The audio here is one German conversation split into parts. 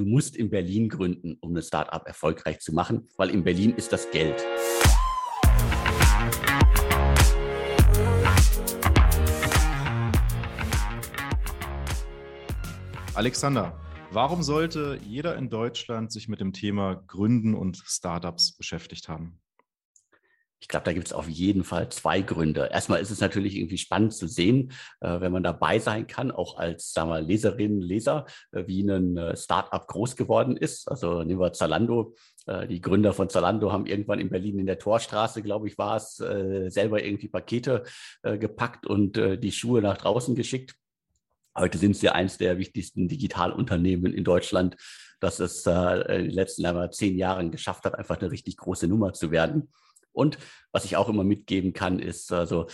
du musst in Berlin gründen, um ein Startup erfolgreich zu machen, weil in Berlin ist das Geld. Alexander, warum sollte jeder in Deutschland sich mit dem Thema Gründen und Startups beschäftigt haben? Ich glaube, da gibt es auf jeden Fall zwei Gründe. Erstmal ist es natürlich irgendwie spannend zu sehen, äh, wenn man dabei sein kann, auch als sagen wir, Leserin, Leser, äh, wie ein äh, Startup groß geworden ist. Also nehmen wir Zalando. Äh, die Gründer von Zalando haben irgendwann in Berlin in der Torstraße, glaube ich, war es, äh, selber irgendwie Pakete äh, gepackt und die Schuhe nach draußen geschickt. Heute sind sie eines der wichtigsten Digitalunternehmen in Deutschland, das es in den letzten Jahren, zehn Jahren geschafft hat, einfach eine richtig große Nummer zu werden. Und was ich auch immer mitgeben kann, ist also,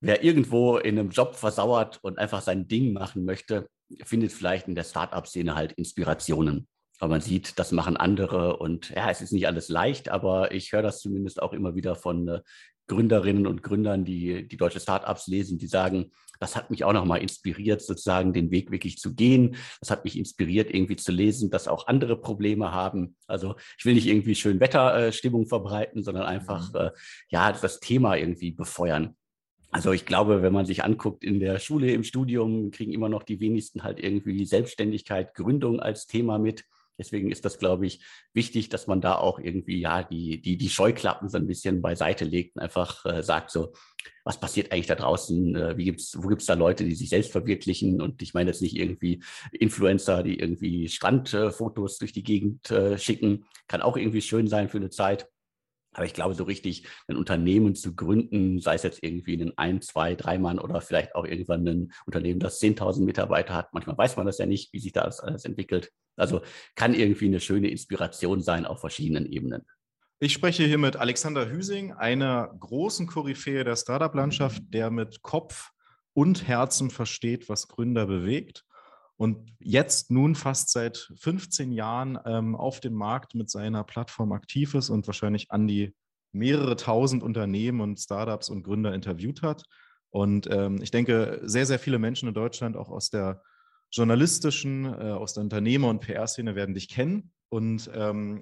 wer irgendwo in einem Job versauert und einfach sein Ding machen möchte, findet vielleicht in der Startup-Szene halt Inspirationen. Weil man sieht, das machen andere und ja, es ist nicht alles leicht, aber ich höre das zumindest auch immer wieder von äh, Gründerinnen und Gründern, die die deutsche Startups lesen, die sagen, das hat mich auch nochmal inspiriert, sozusagen den Weg wirklich zu gehen. Das hat mich inspiriert, irgendwie zu lesen, dass auch andere Probleme haben. Also ich will nicht irgendwie schön Wetterstimmung verbreiten, sondern einfach, mhm. äh, ja, das Thema irgendwie befeuern. Also ich glaube, wenn man sich anguckt, in der Schule, im Studium kriegen immer noch die wenigsten halt irgendwie Selbstständigkeit, Gründung als Thema mit. Deswegen ist das, glaube ich, wichtig, dass man da auch irgendwie ja die, die, die Scheuklappen so ein bisschen beiseite legt und einfach äh, sagt so, was passiert eigentlich da draußen? Äh, wie gibt's, wo gibt's da Leute, die sich selbst verwirklichen? Und ich meine jetzt nicht irgendwie Influencer, die irgendwie Strandfotos durch die Gegend äh, schicken. Kann auch irgendwie schön sein für eine Zeit. Aber ich glaube, so richtig ein Unternehmen zu gründen, sei es jetzt irgendwie ein ein, zwei, drei Mann oder vielleicht auch irgendwann ein Unternehmen, das 10.000 Mitarbeiter hat. Manchmal weiß man das ja nicht, wie sich das alles entwickelt. Also kann irgendwie eine schöne Inspiration sein auf verschiedenen Ebenen. Ich spreche hier mit Alexander Hüsing, einer großen Koryphäe der Startup-Landschaft, der mit Kopf und Herzen versteht, was Gründer bewegt und jetzt nun fast seit 15 Jahren ähm, auf dem Markt mit seiner Plattform aktiv ist und wahrscheinlich an die mehrere tausend Unternehmen und Startups und Gründer interviewt hat. Und ähm, ich denke, sehr, sehr viele Menschen in Deutschland, auch aus der journalistischen, äh, aus der Unternehmer- und PR-Szene, werden dich kennen. Und ähm,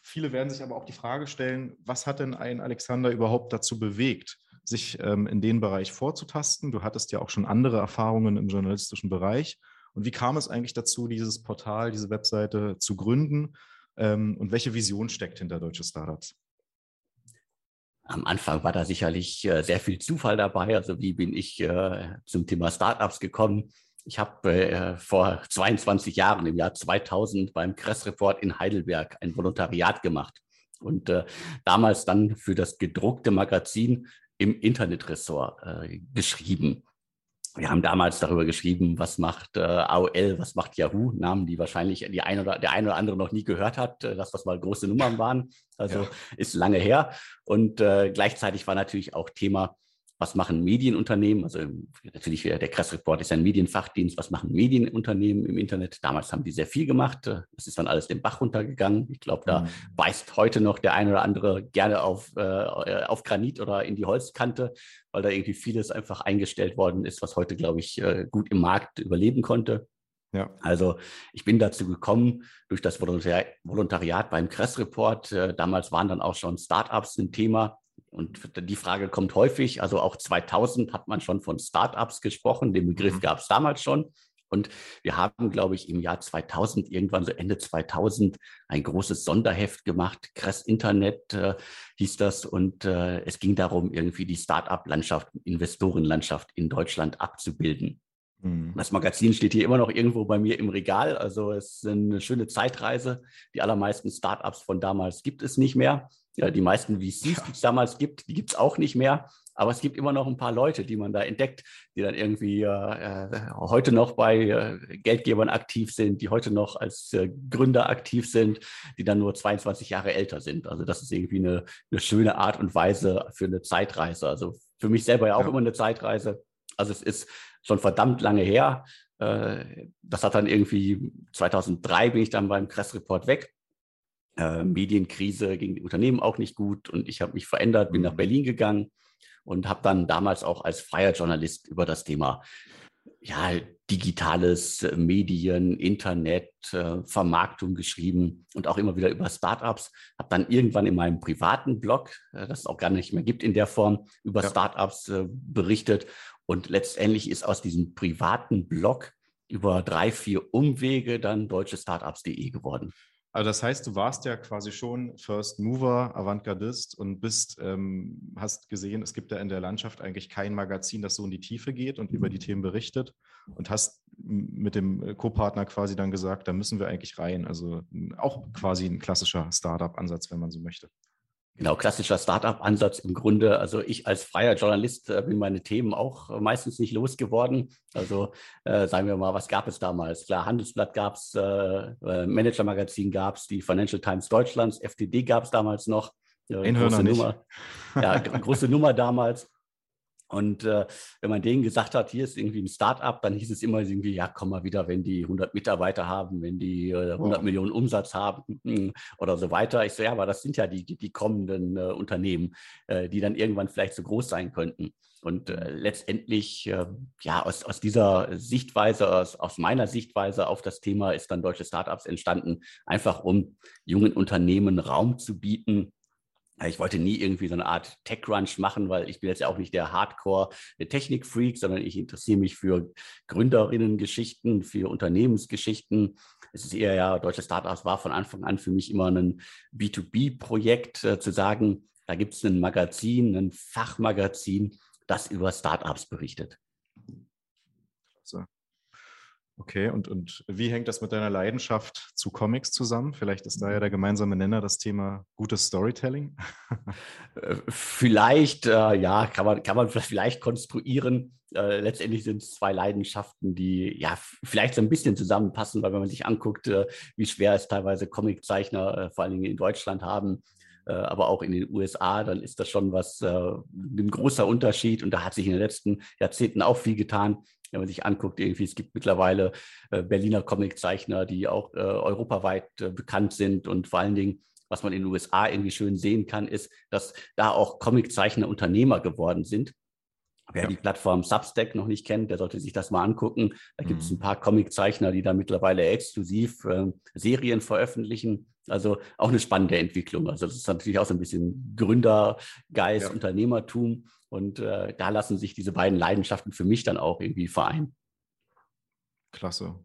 viele werden sich aber auch die Frage stellen, was hat denn ein Alexander überhaupt dazu bewegt, sich ähm, in den Bereich vorzutasten? Du hattest ja auch schon andere Erfahrungen im journalistischen Bereich. Und wie kam es eigentlich dazu, dieses Portal, diese Webseite zu gründen? Ähm, und welche Vision steckt hinter Deutsche Startups? Am Anfang war da sicherlich äh, sehr viel Zufall dabei. Also wie bin ich äh, zum Thema Startups gekommen? Ich habe äh, vor 22 Jahren, im Jahr 2000, beim Kress Report in Heidelberg ein Volontariat gemacht und damals dann für das gedruckte Magazin im Internetressort geschrieben wir haben damals darüber geschrieben, was macht äh, AOL, was macht Yahoo, Namen, die wahrscheinlich die ein oder, der eine oder andere noch nie gehört hat, äh, dass das mal große Nummern waren. Also ja. ist lange her. Und äh, gleichzeitig war natürlich auch Thema, was machen Medienunternehmen? Also natürlich der Kress Report ist ein Medienfachdienst. Was machen Medienunternehmen im Internet? Damals haben die sehr viel gemacht. Das ist dann alles den Bach runtergegangen. Ich glaube, da mhm. beißt heute noch der eine oder andere gerne auf, äh, auf Granit oder in die Holzkante, weil da irgendwie vieles einfach eingestellt worden ist, was heute, glaube ich, äh, gut im Markt überleben konnte. Ja. Also ich bin dazu gekommen durch das Volontariat beim Kress Report. Äh, damals waren dann auch schon Startups ein Thema. Und die Frage kommt häufig, also auch 2000 hat man schon von Startups gesprochen, den Begriff mhm. gab es damals schon. Und wir haben, glaube ich, im Jahr 2000, irgendwann so Ende 2000, ein großes Sonderheft gemacht. Kress Internet äh, hieß das. Und äh, es ging darum, irgendwie die Start-up-Landschaft, Investorenlandschaft in Deutschland abzubilden. Mhm. Das Magazin steht hier immer noch irgendwo bei mir im Regal. Also es ist eine schöne Zeitreise. Die allermeisten Startups von damals gibt es nicht mehr. Ja, die meisten VCs, die es damals gibt, die gibt es auch nicht mehr. Aber es gibt immer noch ein paar Leute, die man da entdeckt, die dann irgendwie äh, heute noch bei äh, Geldgebern aktiv sind, die heute noch als äh, Gründer aktiv sind, die dann nur 22 Jahre älter sind. Also das ist irgendwie eine, eine schöne Art und Weise für eine Zeitreise. Also für mich selber ja auch ja. immer eine Zeitreise. Also es ist schon verdammt lange her. Äh, das hat dann irgendwie 2003 bin ich dann beim Kress Report weg äh, Medienkrise ging den Unternehmen auch nicht gut und ich habe mich verändert, bin nach mhm. Berlin gegangen und habe dann damals auch als freier Journalist über das Thema ja, digitales äh, Medien, Internet, äh, Vermarktung geschrieben und auch immer wieder über Startups. Habe dann irgendwann in meinem privaten Blog, äh, das es auch gar nicht mehr gibt in der Form, über ja. Startups äh, berichtet. Und letztendlich ist aus diesem privaten Blog über drei, vier Umwege dann deutschestartups.de geworden. Also das heißt, du warst ja quasi schon First Mover, Avantgardist und bist, ähm, hast gesehen, es gibt ja in der Landschaft eigentlich kein Magazin, das so in die Tiefe geht und über die Themen berichtet und hast mit dem Co-Partner quasi dann gesagt, da müssen wir eigentlich rein. Also auch quasi ein klassischer Startup-Ansatz, wenn man so möchte. Genau, klassischer Startup-Ansatz im Grunde. Also ich als freier Journalist äh, bin meine Themen auch äh, meistens nicht losgeworden. Also äh, sagen wir mal, was gab es damals? Klar, Handelsblatt gab es, äh, äh, Manager-Magazin gab es, die Financial Times Deutschlands, FTD gab es damals noch. Äh, große Nummer. Ja, große Nummer damals. Und äh, wenn man denen gesagt hat, hier ist irgendwie ein Start-up, dann hieß es immer irgendwie, ja, komm mal wieder, wenn die 100 Mitarbeiter haben, wenn die äh, 100 oh. Millionen Umsatz haben hm, oder so weiter. Ich so, ja, aber das sind ja die, die, die kommenden äh, Unternehmen, äh, die dann irgendwann vielleicht so groß sein könnten. Und äh, letztendlich, äh, ja, aus, aus dieser Sichtweise, aus, aus meiner Sichtweise auf das Thema ist dann Deutsche Startups entstanden, einfach um jungen Unternehmen Raum zu bieten, ich wollte nie irgendwie so eine Art Tech-Crunch machen, weil ich bin jetzt ja auch nicht der Hardcore-Technik-Freak, sondern ich interessiere mich für Gründerinnen-Geschichten, für Unternehmensgeschichten. Es ist eher ja, deutsche Startups war von Anfang an für mich immer ein B2B-Projekt, äh, zu sagen, da gibt es ein Magazin, ein Fachmagazin, das über Startups berichtet. Klasse. Okay, und, und wie hängt das mit deiner Leidenschaft zu Comics zusammen? Vielleicht ist da ja der gemeinsame Nenner das Thema gutes Storytelling. Äh, vielleicht, äh, ja, kann man, kann man vielleicht konstruieren. Äh, letztendlich sind es zwei Leidenschaften, die ja vielleicht so ein bisschen zusammenpassen, weil wenn man sich anguckt, äh, wie schwer es teilweise Comiczeichner, äh, vor allen Dingen in Deutschland haben, äh, aber auch in den USA, dann ist das schon was, ein großer Unterschied. Und da hat sich in den letzten Jahrzehnten auch viel getan wenn man sich anguckt, irgendwie, es gibt mittlerweile äh, Berliner Comiczeichner, die auch äh, europaweit äh, bekannt sind und vor allen Dingen, was man in den USA irgendwie schön sehen kann, ist, dass da auch Comiczeichner Unternehmer geworden sind. Wer ja. die Plattform Substack noch nicht kennt, der sollte sich das mal angucken. Da gibt es mhm. ein paar Comiczeichner, die da mittlerweile exklusiv äh, Serien veröffentlichen. Also auch eine spannende Entwicklung. Also das ist natürlich auch so ein bisschen Gründergeist, ja. Unternehmertum. Und äh, da lassen sich diese beiden Leidenschaften für mich dann auch irgendwie vereinen. Klasse.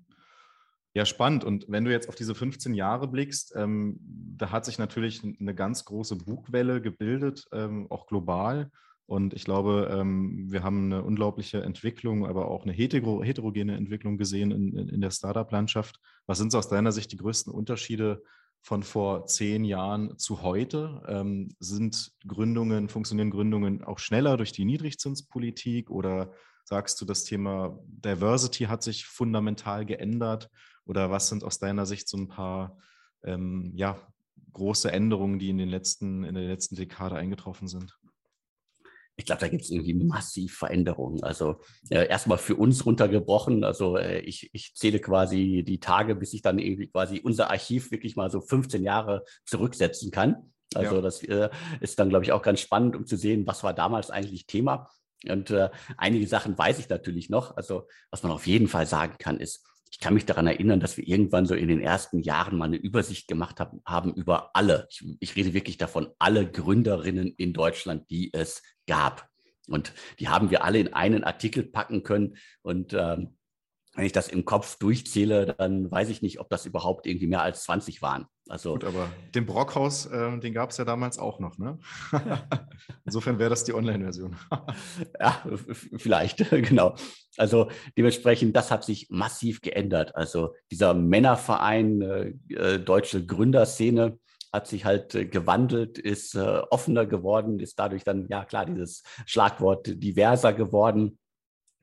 Ja, spannend. Und wenn du jetzt auf diese 15 Jahre blickst, ähm, da hat sich natürlich eine ganz große Bugwelle gebildet, ähm, auch global. Und ich glaube, ähm, wir haben eine unglaubliche Entwicklung, aber auch eine hetero heterogene Entwicklung gesehen in, in, in der Startup-Landschaft. Was sind aus deiner Sicht die größten Unterschiede von vor zehn Jahren zu heute? Ähm, sind Gründungen, funktionieren Gründungen auch schneller durch die Niedrigzinspolitik oder sagst du, das Thema Diversity hat sich fundamental geändert? Oder was sind aus deiner Sicht so ein paar ähm, ja, große Änderungen, die in, den letzten, in der letzten Dekade eingetroffen sind? Ich glaube, da gibt es irgendwie massiv Veränderungen. Also äh, erstmal für uns runtergebrochen. Also äh, ich, ich zähle quasi die Tage, bis ich dann irgendwie quasi unser Archiv wirklich mal so 15 Jahre zurücksetzen kann. Also ja. das äh, ist dann, glaube ich, auch ganz spannend, um zu sehen, was war damals eigentlich Thema. Und äh, einige Sachen weiß ich natürlich noch. Also was man auf jeden Fall sagen kann, ist, ich kann mich daran erinnern, dass wir irgendwann so in den ersten Jahren mal eine Übersicht gemacht haben, haben über alle, ich, ich rede wirklich davon, alle Gründerinnen in Deutschland, die es gab. Und die haben wir alle in einen Artikel packen können. Und ähm, wenn ich das im Kopf durchzähle, dann weiß ich nicht, ob das überhaupt irgendwie mehr als 20 waren. Also, Gut, aber den Brockhaus, äh, den gab es ja damals auch noch, ne? Insofern wäre das die Online-Version. ja, vielleicht, genau. Also dementsprechend, das hat sich massiv geändert. Also dieser Männerverein, äh, äh deutsche Gründerszene, hat sich halt äh, gewandelt, ist äh, offener geworden, ist dadurch dann, ja klar, dieses Schlagwort diverser geworden.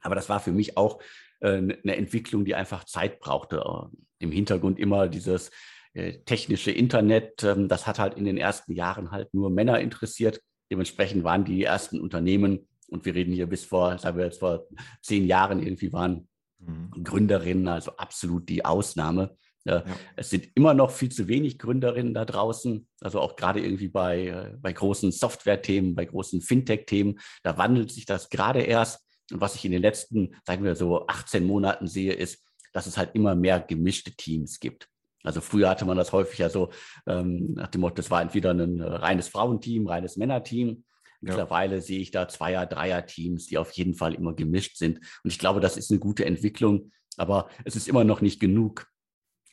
Aber das war für mich auch eine Entwicklung, die einfach Zeit brauchte. Äh, Im Hintergrund immer dieses äh, technische Internet, ähm, das hat halt in den ersten Jahren halt nur Männer interessiert. Dementsprechend waren die ersten Unternehmen, und wir reden hier bis vor, sagen wir jetzt vor zehn Jahren irgendwie waren mhm. Gründerinnen, also absolut die Ausnahme. Ja. Es sind immer noch viel zu wenig Gründerinnen da draußen, also auch gerade irgendwie bei, äh, bei großen Software-Themen, bei großen Fintech-Themen. Da wandelt sich das gerade erst. Und was ich in den letzten, sagen wir so, 18 Monaten sehe, ist, dass es halt immer mehr gemischte Teams gibt. Also früher hatte man das häufig ja so ähm, nach dem Motto, das war entweder ein reines Frauenteam, reines Männerteam. Mittlerweile ja. sehe ich da Zweier-, Dreier-Teams, die auf jeden Fall immer gemischt sind. Und ich glaube, das ist eine gute Entwicklung, aber es ist immer noch nicht genug.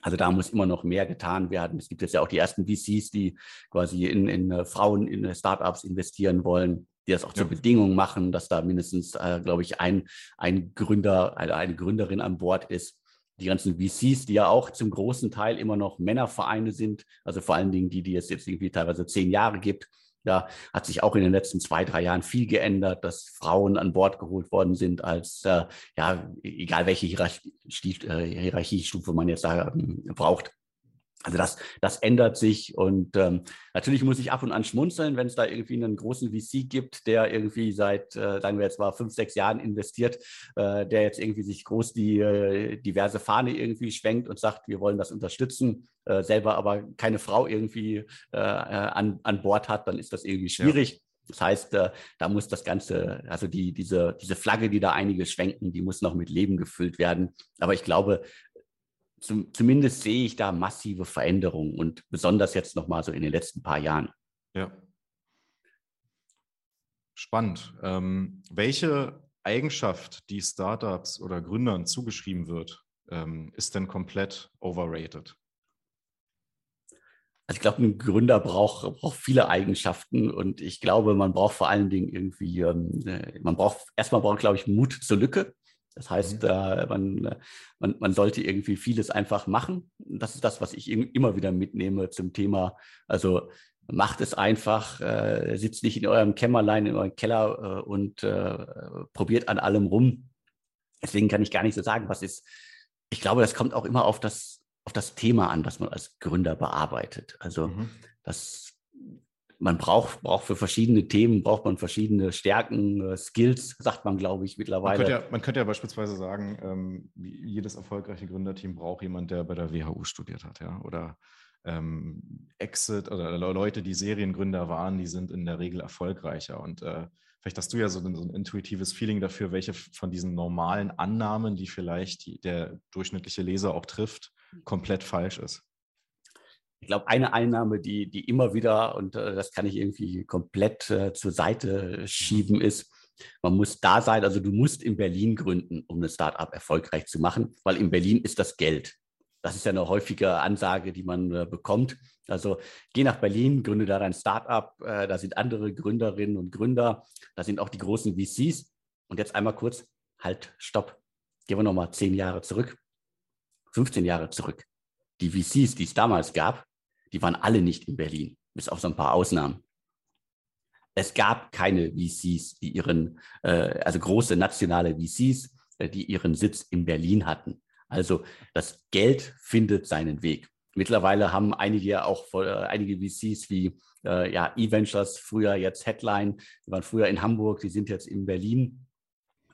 Also da muss immer noch mehr getan werden. Es gibt jetzt ja auch die ersten VCs, die quasi in, in äh, Frauen, in Startups investieren wollen, die das auch zur Bedingung machen, dass da mindestens, äh, glaube ich, ein, ein Gründer, eine, eine Gründerin an Bord ist. Die ganzen VCs, die ja auch zum großen Teil immer noch Männervereine sind, also vor allen Dingen die, die es jetzt irgendwie teilweise zehn Jahre gibt, da hat sich auch in den letzten zwei, drei Jahren viel geändert, dass Frauen an Bord geholt worden sind als, äh, ja, egal welche Hierarchie, äh, Hierarchiestufe man jetzt da ähm, braucht. Also das, das ändert sich und ähm, natürlich muss ich ab und an schmunzeln, wenn es da irgendwie einen großen VC gibt, der irgendwie seit, äh, sagen wir jetzt mal, fünf, sechs Jahren investiert, äh, der jetzt irgendwie sich groß die äh, diverse Fahne irgendwie schwenkt und sagt, wir wollen das unterstützen, äh, selber aber keine Frau irgendwie äh, äh, an, an Bord hat, dann ist das irgendwie schwierig. Ja. Das heißt, äh, da muss das Ganze, also die, diese, diese Flagge, die da einige schwenken, die muss noch mit Leben gefüllt werden. Aber ich glaube, zum, zumindest sehe ich da massive Veränderungen und besonders jetzt nochmal so in den letzten paar Jahren. Ja. Spannend. Ähm, welche Eigenschaft, die Startups oder Gründern zugeschrieben wird, ähm, ist denn komplett overrated? Also ich glaube, ein Gründer braucht, braucht viele Eigenschaften und ich glaube, man braucht vor allen Dingen irgendwie, ähm, äh, man braucht erstmal braucht, glaube ich, Mut zur Lücke. Das heißt, mhm. äh, man, man, man sollte irgendwie vieles einfach machen. Das ist das, was ich immer wieder mitnehme zum Thema. Also macht es einfach, äh, sitzt nicht in eurem Kämmerlein, in eurem Keller äh, und äh, probiert an allem rum. Deswegen kann ich gar nicht so sagen, was ist. Ich glaube, das kommt auch immer auf das, auf das Thema an, was man als Gründer bearbeitet. Also mhm. das man braucht, braucht für verschiedene Themen, braucht man verschiedene Stärken, äh, Skills, sagt man, glaube ich, mittlerweile. Man könnte ja, man könnte ja beispielsweise sagen, ähm, jedes erfolgreiche Gründerteam braucht jemand, der bei der WHU studiert hat, ja, oder ähm, Exit oder Leute, die Seriengründer waren, die sind in der Regel erfolgreicher. Und äh, vielleicht hast du ja so ein, so ein, intuitives Feeling dafür, welche von diesen normalen Annahmen, die vielleicht die, der durchschnittliche Leser auch trifft, komplett falsch ist ich glaube, eine Einnahme, die, die immer wieder, und äh, das kann ich irgendwie komplett äh, zur Seite schieben, ist, man muss da sein, also du musst in Berlin gründen, um eine Startup erfolgreich zu machen, weil in Berlin ist das Geld. Das ist ja eine häufige Ansage, die man äh, bekommt. Also geh nach Berlin, gründe da dein Startup, äh, da sind andere Gründerinnen und Gründer, da sind auch die großen VCs. Und jetzt einmal kurz, halt, stopp. Gehen wir nochmal zehn Jahre zurück, 15 Jahre zurück. Die VCs, die es damals gab, die waren alle nicht in Berlin, bis auf so ein paar Ausnahmen. Es gab keine VCs, die ihren, äh, also große nationale VCs, äh, die ihren Sitz in Berlin hatten. Also das Geld findet seinen Weg. Mittlerweile haben einige auch äh, einige VCs wie äh, ja, E-Ventures, früher jetzt Headline, die waren früher in Hamburg, die sind jetzt in Berlin.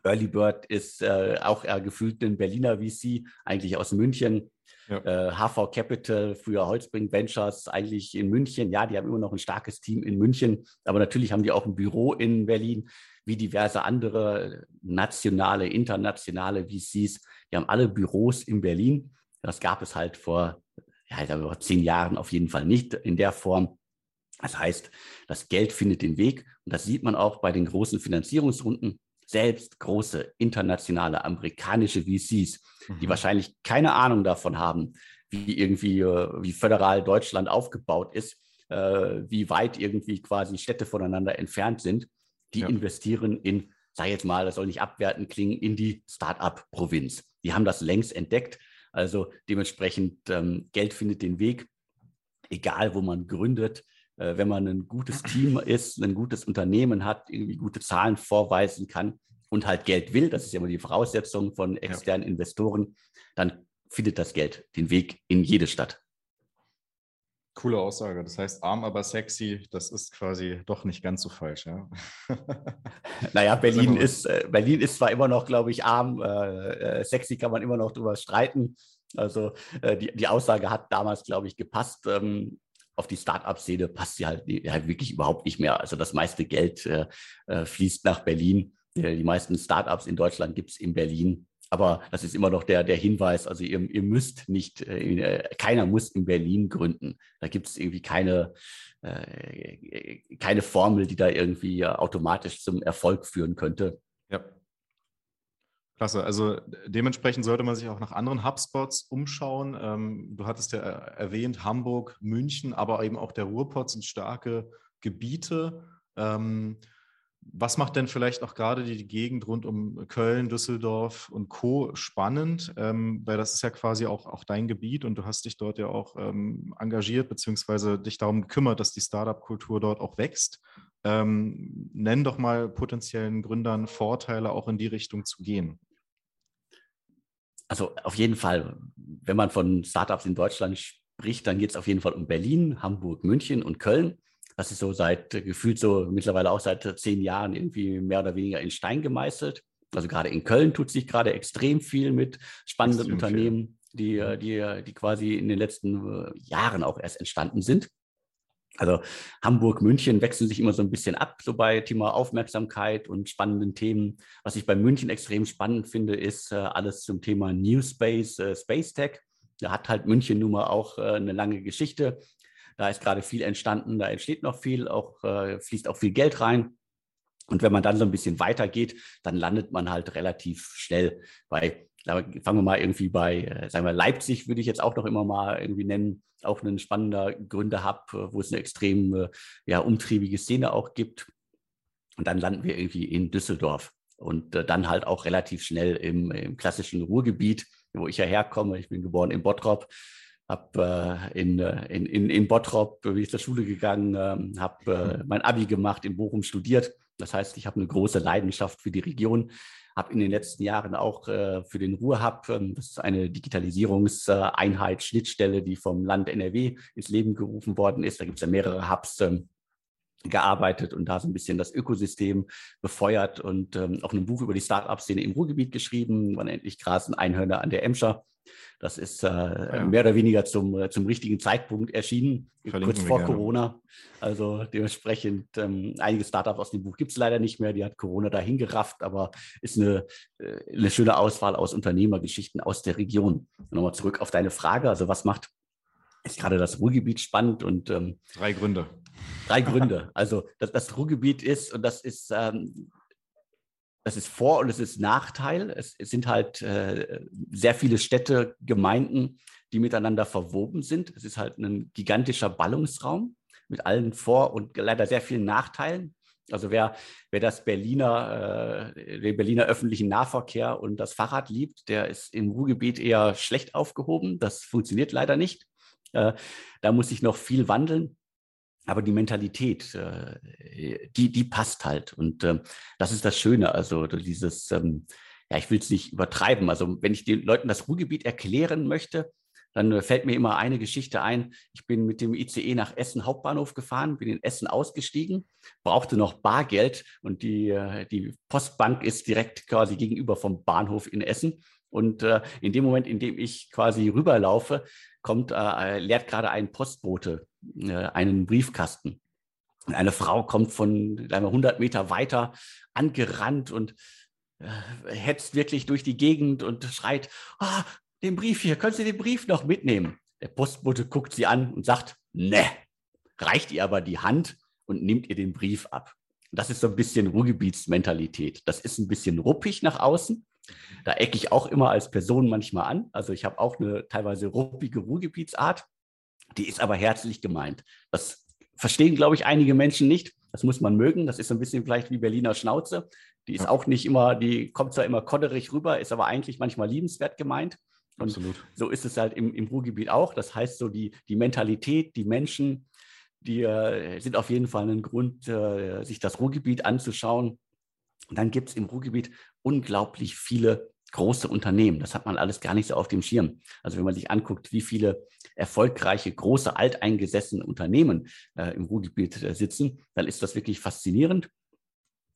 Early Bird ist äh, auch äh, gefühlt ein Berliner VC, eigentlich aus München. Ja. Äh, HV Capital, früher Holzbring Ventures, eigentlich in München. Ja, die haben immer noch ein starkes Team in München, aber natürlich haben die auch ein Büro in Berlin, wie diverse andere nationale, internationale VCs. Die haben alle Büros in Berlin. Das gab es halt vor, ja, vor zehn Jahren auf jeden Fall nicht in der Form. Das heißt, das Geld findet den Weg und das sieht man auch bei den großen Finanzierungsrunden selbst große internationale amerikanische VCs, die mhm. wahrscheinlich keine Ahnung davon haben, wie irgendwie, äh, wie föderal Deutschland aufgebaut ist, äh, wie weit irgendwie quasi Städte voneinander entfernt sind, die ja. investieren in, sag jetzt mal, das soll nicht abwertend klingen, in die Start-up-Provinz. Die haben das längst entdeckt. Also dementsprechend ähm, Geld findet den Weg, egal wo man gründet. Äh, wenn man ein gutes Team ist, ein gutes Unternehmen hat, irgendwie gute Zahlen vorweisen kann und halt Geld will, das ist ja immer die Voraussetzung von externen ja. Investoren, dann findet das Geld den Weg in jede Stadt. Coole Aussage. Das heißt, arm, aber sexy, das ist quasi doch nicht ganz so falsch, ja. naja, Berlin ist, äh, Berlin ist zwar immer noch, glaube ich, arm, äh, äh, sexy kann man immer noch drüber streiten. Also äh, die, die Aussage hat damals, glaube ich, gepasst. Ähm, auf die Start-up-Szene passt sie halt, halt, wirklich überhaupt nicht mehr. Also das meiste Geld äh, äh, fließt nach Berlin. Die meisten Startups in Deutschland gibt es in Berlin. Aber das ist immer noch der, der Hinweis, also ihr, ihr müsst nicht, äh, keiner muss in Berlin gründen. Da gibt es irgendwie keine, äh, keine Formel, die da irgendwie automatisch zum Erfolg führen könnte. Ja. Klasse. Also dementsprechend sollte man sich auch nach anderen Hubspots umschauen. Ähm, du hattest ja erwähnt, Hamburg, München, aber eben auch der Ruhrpott sind starke Gebiete. Ähm, was macht denn vielleicht auch gerade die Gegend rund um Köln, Düsseldorf und Co. spannend? Ähm, weil das ist ja quasi auch, auch dein Gebiet und du hast dich dort ja auch ähm, engagiert, beziehungsweise dich darum gekümmert, dass die Startup-Kultur dort auch wächst. Ähm, nenn doch mal potenziellen Gründern Vorteile, auch in die Richtung zu gehen. Also auf jeden Fall, wenn man von Startups in Deutschland spricht, dann geht es auf jeden Fall um Berlin, Hamburg, München und Köln. Das ist so seit äh, gefühlt so mittlerweile auch seit zehn Jahren irgendwie mehr oder weniger in Stein gemeißelt. Also gerade in Köln tut sich gerade extrem viel mit spannenden extrem Unternehmen, die, äh, die, äh, die quasi in den letzten Jahren auch erst entstanden sind. Also Hamburg, München wechseln sich immer so ein bisschen ab, so bei Thema Aufmerksamkeit und spannenden Themen. Was ich bei München extrem spannend finde, ist alles zum Thema New Space, Space Tech. Da hat halt München nun mal auch eine lange Geschichte. Da ist gerade viel entstanden, da entsteht noch viel, auch äh, fließt auch viel Geld rein. Und wenn man dann so ein bisschen weitergeht, dann landet man halt relativ schnell bei, fangen wir mal irgendwie bei, äh, sagen wir, Leipzig würde ich jetzt auch noch immer mal irgendwie nennen, auch ein spannender Gründerhub, äh, wo es eine extrem äh, ja, umtriebige Szene auch gibt. Und dann landen wir irgendwie in Düsseldorf und äh, dann halt auch relativ schnell im, im klassischen Ruhrgebiet, wo ich ja herkomme. Ich bin geboren in Bottrop habe äh, in, in, in, in Bottrop, bin ich zur Schule gegangen, äh, habe äh, mein Abi gemacht, in Bochum studiert. Das heißt, ich habe eine große Leidenschaft für die Region, habe in den letzten Jahren auch äh, für den Ruhrhub, äh, das ist eine Digitalisierungseinheit, Schnittstelle, die vom Land NRW ins Leben gerufen worden ist. Da gibt es ja mehrere Hubs, äh, gearbeitet und da so ein bisschen das Ökosystem befeuert und ähm, auch ein Buch über die Start-up-Szene im Ruhrgebiet geschrieben, wann endlich grasen Einhörner an der Emscher. Das ist äh, ja. mehr oder weniger zum, äh, zum richtigen Zeitpunkt erschienen, Verlinken kurz vor gerne. Corona. Also dementsprechend ähm, einige Startups aus dem Buch gibt es leider nicht mehr. Die hat Corona dahin gerafft, aber ist eine, äh, eine schöne Auswahl aus Unternehmergeschichten aus der Region. Nochmal zurück auf deine Frage. Also was macht ist gerade das Ruhrgebiet spannend und ähm, drei Gründe. Drei Gründe. Also das, das Ruhrgebiet ist und das ist ähm, das ist Vor- und es ist Nachteil. Es, es sind halt äh, sehr viele Städte, Gemeinden, die miteinander verwoben sind. Es ist halt ein gigantischer Ballungsraum mit allen Vor- und leider sehr vielen Nachteilen. Also wer, wer das Berliner, äh, den Berliner öffentlichen Nahverkehr und das Fahrrad liebt, der ist im Ruhrgebiet eher schlecht aufgehoben. Das funktioniert leider nicht. Äh, da muss sich noch viel wandeln. Aber die Mentalität, äh, die, die passt halt. Und ähm, das ist das Schöne. Also dieses, ähm, ja, ich will es nicht übertreiben. Also wenn ich den Leuten das Ruhrgebiet erklären möchte, dann fällt mir immer eine Geschichte ein. Ich bin mit dem ICE nach Essen Hauptbahnhof gefahren, bin in Essen ausgestiegen, brauchte noch Bargeld und die, äh, die Postbank ist direkt quasi gegenüber vom Bahnhof in Essen. Und äh, in dem Moment, in dem ich quasi rüberlaufe, kommt, äh, leert gerade ein Postbote äh, einen Briefkasten. Und eine Frau kommt von 100 Meter weiter angerannt und äh, hetzt wirklich durch die Gegend und schreit, ah, den Brief hier, können Sie den Brief noch mitnehmen? Der Postbote guckt sie an und sagt, ne, reicht ihr aber die Hand und nimmt ihr den Brief ab. Das ist so ein bisschen Ruhrgebietsmentalität. Das ist ein bisschen ruppig nach außen, da ecke ich auch immer als Person manchmal an. Also ich habe auch eine teilweise ruppige Ruhrgebietsart. Die ist aber herzlich gemeint. Das verstehen, glaube ich, einige Menschen nicht. Das muss man mögen. Das ist so ein bisschen vielleicht wie Berliner Schnauze. Die ist ja. auch nicht immer, die kommt zwar immer kodderig rüber, ist aber eigentlich manchmal liebenswert gemeint. Und Absolut. so ist es halt im, im Ruhrgebiet auch. Das heißt, so die, die Mentalität, die Menschen, die äh, sind auf jeden Fall ein Grund, äh, sich das Ruhrgebiet anzuschauen. Und dann gibt es im Ruhrgebiet unglaublich viele große Unternehmen. Das hat man alles gar nicht so auf dem Schirm. Also wenn man sich anguckt, wie viele erfolgreiche, große, alteingesessene Unternehmen äh, im Ruhrgebiet äh, sitzen, dann ist das wirklich faszinierend.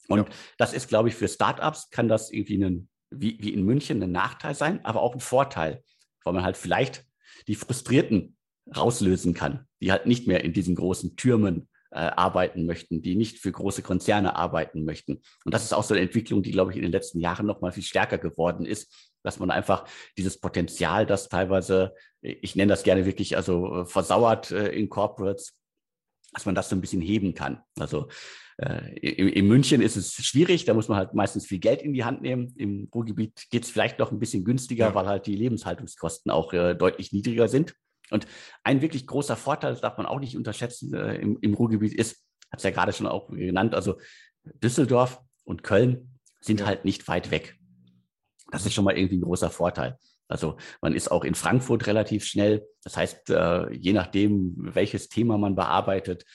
Und ja. das ist, glaube ich, für Startups kann das irgendwie ein, wie, wie in München ein Nachteil sein, aber auch ein Vorteil, weil man halt vielleicht die Frustrierten rauslösen kann, die halt nicht mehr in diesen großen Türmen äh, arbeiten möchten, die nicht für große Konzerne arbeiten möchten. Und das ist auch so eine Entwicklung, die, glaube ich, in den letzten Jahren noch mal viel stärker geworden ist, dass man einfach dieses Potenzial, das teilweise, ich nenne das gerne wirklich, also äh, versauert äh, in Corporates, dass man das so ein bisschen heben kann. Also äh, in, in, München ist es schwierig, da muss man halt meistens viel Geld in die Hand nehmen. Im Ruhrgebiet geht es vielleicht noch ein bisschen günstiger, ja. weil halt die Lebenshaltungskosten auch äh, deutlich niedriger sind. Und ein wirklich großer Vorteil, das darf man auch nicht unterschätzen äh, im, im Ruhrgebiet, ist, hat es ja gerade schon auch genannt, also Düsseldorf und Köln sind halt nicht weit weg. Das ist schon mal irgendwie ein großer Vorteil. Also man ist auch in Frankfurt relativ schnell. Das heißt, äh, je nachdem, welches Thema man bearbeitet,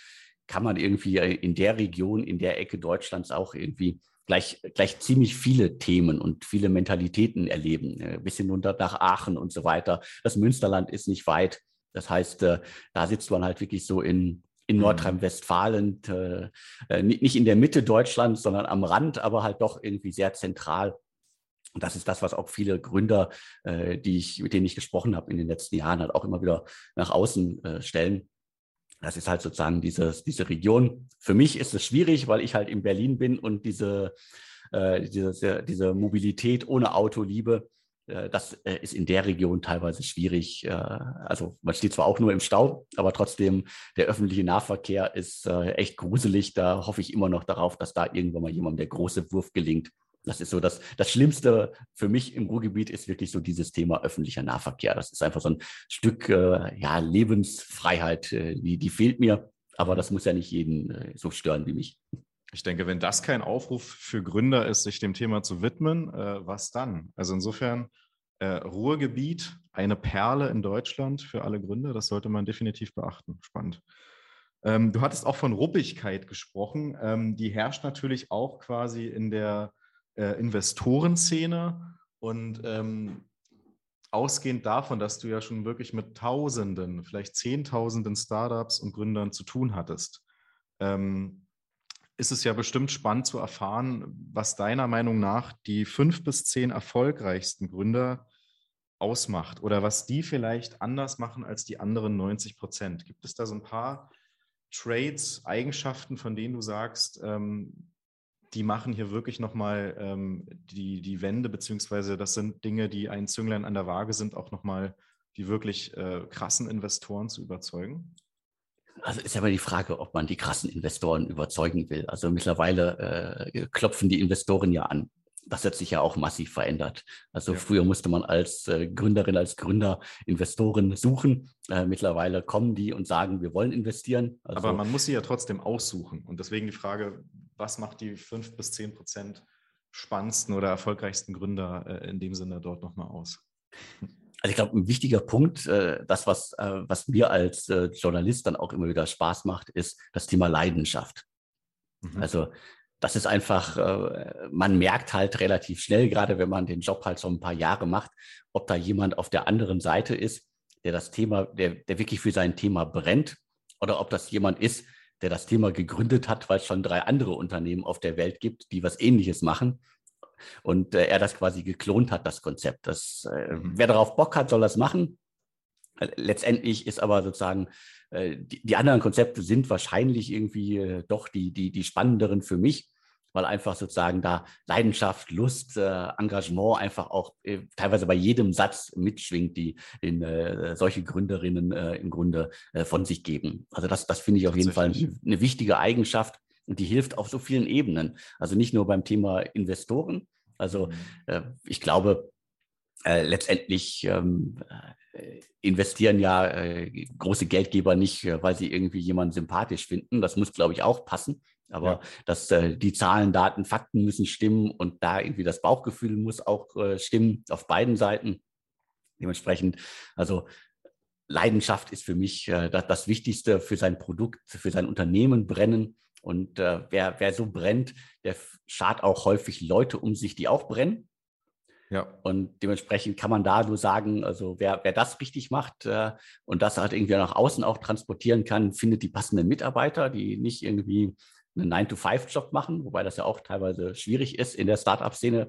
kann man irgendwie in der Region, in der Ecke Deutschlands auch irgendwie gleich, gleich ziemlich viele Themen und viele Mentalitäten erleben, äh, bis hinunter nach Aachen und so weiter. Das Münsterland ist nicht weit. Das heißt, äh, da sitzt man halt wirklich so in, in mhm. Nordrhein-Westfalen, äh, nicht in der Mitte Deutschlands, sondern am Rand, aber halt doch irgendwie sehr zentral. Und das ist das, was auch viele Gründer, die ich, mit denen ich gesprochen habe in den letzten Jahren, halt auch immer wieder nach außen stellen. Das ist halt sozusagen dieses, diese Region. Für mich ist es schwierig, weil ich halt in Berlin bin und diese, äh, diese, diese Mobilität ohne Auto liebe. Äh, das äh, ist in der Region teilweise schwierig. Äh, also man steht zwar auch nur im Stau, aber trotzdem der öffentliche Nahverkehr ist echt gruselig. Da hoffe ich immer noch darauf, dass da irgendwann mal jemandem der große Wurf gelingt, das ist so das, das Schlimmste für mich im Ruhrgebiet ist wirklich so dieses Thema öffentlicher Nahverkehr. Das ist einfach so ein Stück ja, Lebensfreiheit, die, die fehlt mir. Aber das muss ja nicht jeden so stören wie mich. Ich denke, wenn das kein Aufruf für Gründer ist, sich dem Thema zu widmen, äh, was dann? Also insofern äh, Ruhrgebiet, eine Perle in Deutschland für alle Gründer, das sollte man definitiv beachten. Spannend. Ähm, du hattest auch von Ruppigkeit gesprochen. Ähm, die herrscht natürlich auch quasi in der äh, Investorenszene und ähm, ausgehend davon, dass du ja schon wirklich mit Tausenden, vielleicht Zehntausenden Startups und Gründern zu tun hattest, ähm, ist es ja bestimmt spannend zu erfahren, was deiner Meinung nach die fünf bis zehn erfolgreichsten Gründer ausmacht oder was die vielleicht anders machen als die anderen 90 Prozent. Gibt es da so ein paar Trades, Eigenschaften, von denen du sagst, ähm, die machen hier wirklich nochmal ähm, die, die Wende, beziehungsweise das sind Dinge, die ein Zünglein an der Waage sind, auch nochmal die wirklich äh, krassen Investoren zu überzeugen? Also ist ja immer die Frage, ob man die krassen Investoren überzeugen will. Also mittlerweile äh, klopfen die Investoren ja an das hat sich ja auch massiv verändert. Also ja. früher musste man als äh, Gründerin, als Gründer Investoren suchen. Äh, mittlerweile kommen die und sagen, wir wollen investieren. Also, Aber man muss sie ja trotzdem aussuchen. Und deswegen die Frage, was macht die fünf bis zehn Prozent spannendsten oder erfolgreichsten Gründer äh, in dem Sinne dort nochmal aus? Also ich glaube, ein wichtiger Punkt, äh, das, was, äh, was mir als äh, Journalist dann auch immer wieder Spaß macht, ist das Thema Leidenschaft. Mhm. Also das ist einfach, äh, man merkt halt relativ schnell, gerade wenn man den Job halt so ein paar Jahre macht, ob da jemand auf der anderen Seite ist, der das Thema, der, der wirklich für sein Thema brennt, oder ob das jemand ist, der das Thema gegründet hat, weil es schon drei andere Unternehmen auf der Welt gibt, die was Ähnliches machen. Und äh, er das quasi geklont hat, das Konzept. Das, äh, wer darauf Bock hat, soll das machen. Letztendlich ist aber sozusagen äh, die, die, anderen Konzepte sind wahrscheinlich irgendwie äh, doch die, die, die spannenderen für mich, weil einfach sozusagen da Leidenschaft, Lust, äh, Engagement einfach auch äh, teilweise bei jedem Satz mitschwingt, die in, äh, solche Gründerinnen äh, im Grunde von sich geben. Also das, das finde ich auf jeden Fall eine wichtige Eigenschaft und die hilft auf so vielen Ebenen. Also nicht nur beim Thema Investoren. Also mhm. ich glaube, letztendlich ähm, investieren ja äh, große Geldgeber nicht, äh, weil sie irgendwie jemanden sympathisch finden. Das muss, glaube ich, auch passen. Aber ja. dass äh, die Zahlen, Daten, Fakten müssen stimmen und da irgendwie das Bauchgefühl muss auch äh, stimmen auf beiden Seiten. Dementsprechend, also Leidenschaft ist für mich äh, das, das, Wichtigste für sein Produkt, für sein Unternehmen brennen. Und äh, wer, wer so brennt, der schart auch häufig Leute um sich, die auch brennen. Ja. Und dementsprechend kann man da nur sagen, also wer, wer das richtig macht äh, und das halt irgendwie nach außen auch transportieren kann, findet die passenden Mitarbeiter, die nicht irgendwie einen 9-to-5-Job machen, wobei das ja auch teilweise schwierig ist in der Startup-Szene.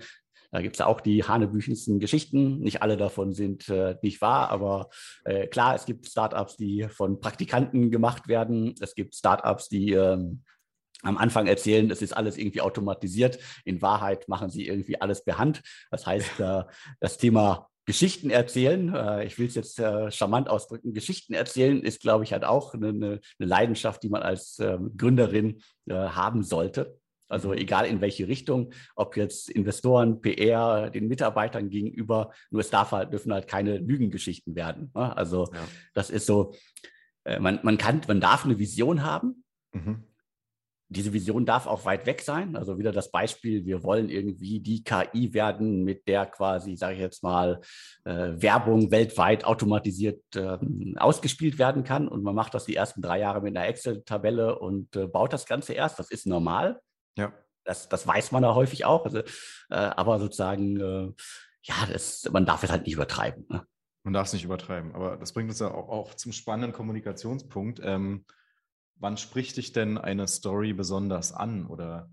Da gibt es auch die hanebüchensten Geschichten. Nicht alle davon sind äh, nicht wahr, aber äh, klar, es gibt Startups, die von Praktikanten gemacht werden. Es gibt Startups, die ähm, am Anfang erzählen, es ist alles irgendwie automatisiert. In Wahrheit machen sie irgendwie alles per Hand. Das heißt, äh, das Thema Geschichten erzählen, äh, ich will es jetzt äh, charmant ausdrücken, Geschichten erzählen ist, glaube ich, halt auch eine, eine Leidenschaft, die man als ähm, Gründerin haben sollte. Also mhm. egal in welche Richtung, ob jetzt Investoren, PR, den Mitarbeitern gegenüber, nur es darf halt, dürfen halt keine Lügengeschichten werden. Ne? Also ja. das ist so, man, man kann, man darf eine Vision haben. Mhm diese Vision darf auch weit weg sein. Also wieder das Beispiel, wir wollen irgendwie die KI werden, mit der quasi, sage ich jetzt mal, äh, Werbung weltweit automatisiert äh, ausgespielt werden kann. Und man macht das die ersten drei Jahre mit einer Excel-Tabelle und äh, baut das Ganze erst. Das ist normal. Ja. Das, das weiß man da häufig auch. Also, äh, aber sozusagen, äh, ja, das, man darf es halt nicht übertreiben. Ne? Man darf es nicht übertreiben. Aber das bringt uns ja auch, auch zum spannenden Kommunikationspunkt. Ähm, wann spricht dich denn eine Story besonders an oder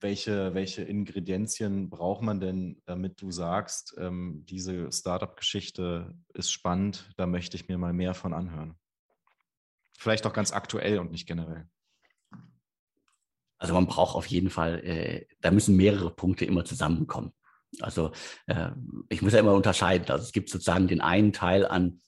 welche, welche Ingredienzien braucht man denn, damit du sagst, ähm, diese Startup-Geschichte ist spannend, da möchte ich mir mal mehr von anhören? Vielleicht auch ganz aktuell und nicht generell. Also man braucht auf jeden Fall, äh, da müssen mehrere Punkte immer zusammenkommen. Also äh, ich muss ja immer unterscheiden. Also es gibt sozusagen den einen Teil an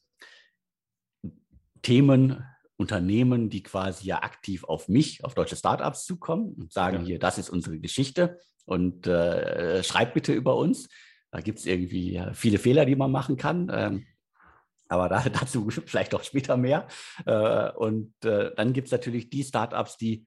Themen, Unternehmen, die quasi ja aktiv auf mich, auf deutsche Startups zukommen und sagen ja. hier, das ist unsere Geschichte und äh, schreibt bitte über uns. Da gibt es irgendwie viele Fehler, die man machen kann. Ähm, aber da, dazu vielleicht auch später mehr. Äh, und äh, dann gibt es natürlich die Startups, die,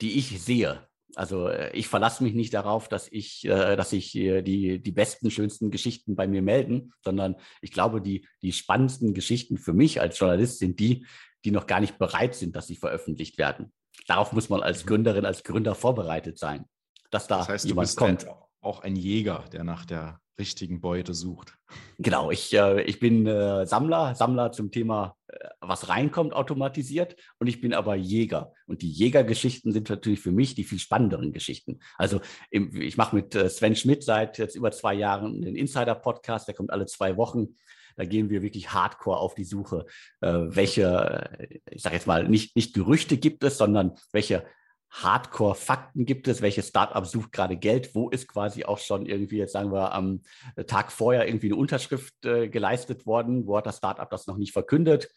die ich sehe. Also äh, ich verlasse mich nicht darauf, dass ich, äh, dass ich die, die besten, schönsten Geschichten bei mir melden, sondern ich glaube, die, die spannendsten Geschichten für mich als Journalist sind die, die noch gar nicht bereit sind, dass sie veröffentlicht werden. Darauf muss man als mhm. Gründerin, als Gründer vorbereitet sein, dass da das heißt, jemand kommt. Auch ein Jäger, der nach der richtigen Beute sucht. Genau, ich, äh, ich bin äh, Sammler, Sammler zum Thema, äh, was reinkommt, automatisiert und ich bin aber Jäger. Und die Jägergeschichten sind natürlich für mich die viel spannenderen Geschichten. Also im, ich mache mit äh, Sven Schmidt seit jetzt über zwei Jahren den Insider-Podcast, der kommt alle zwei Wochen. Da gehen wir wirklich hardcore auf die Suche, äh, welche, äh, ich sage jetzt mal, nicht, nicht Gerüchte gibt es, sondern welche Hardcore-Fakten gibt es, welches Startup sucht gerade Geld, wo ist quasi auch schon irgendwie, jetzt sagen wir, am Tag vorher irgendwie eine Unterschrift äh, geleistet worden, wo hat das Startup das noch nicht verkündet,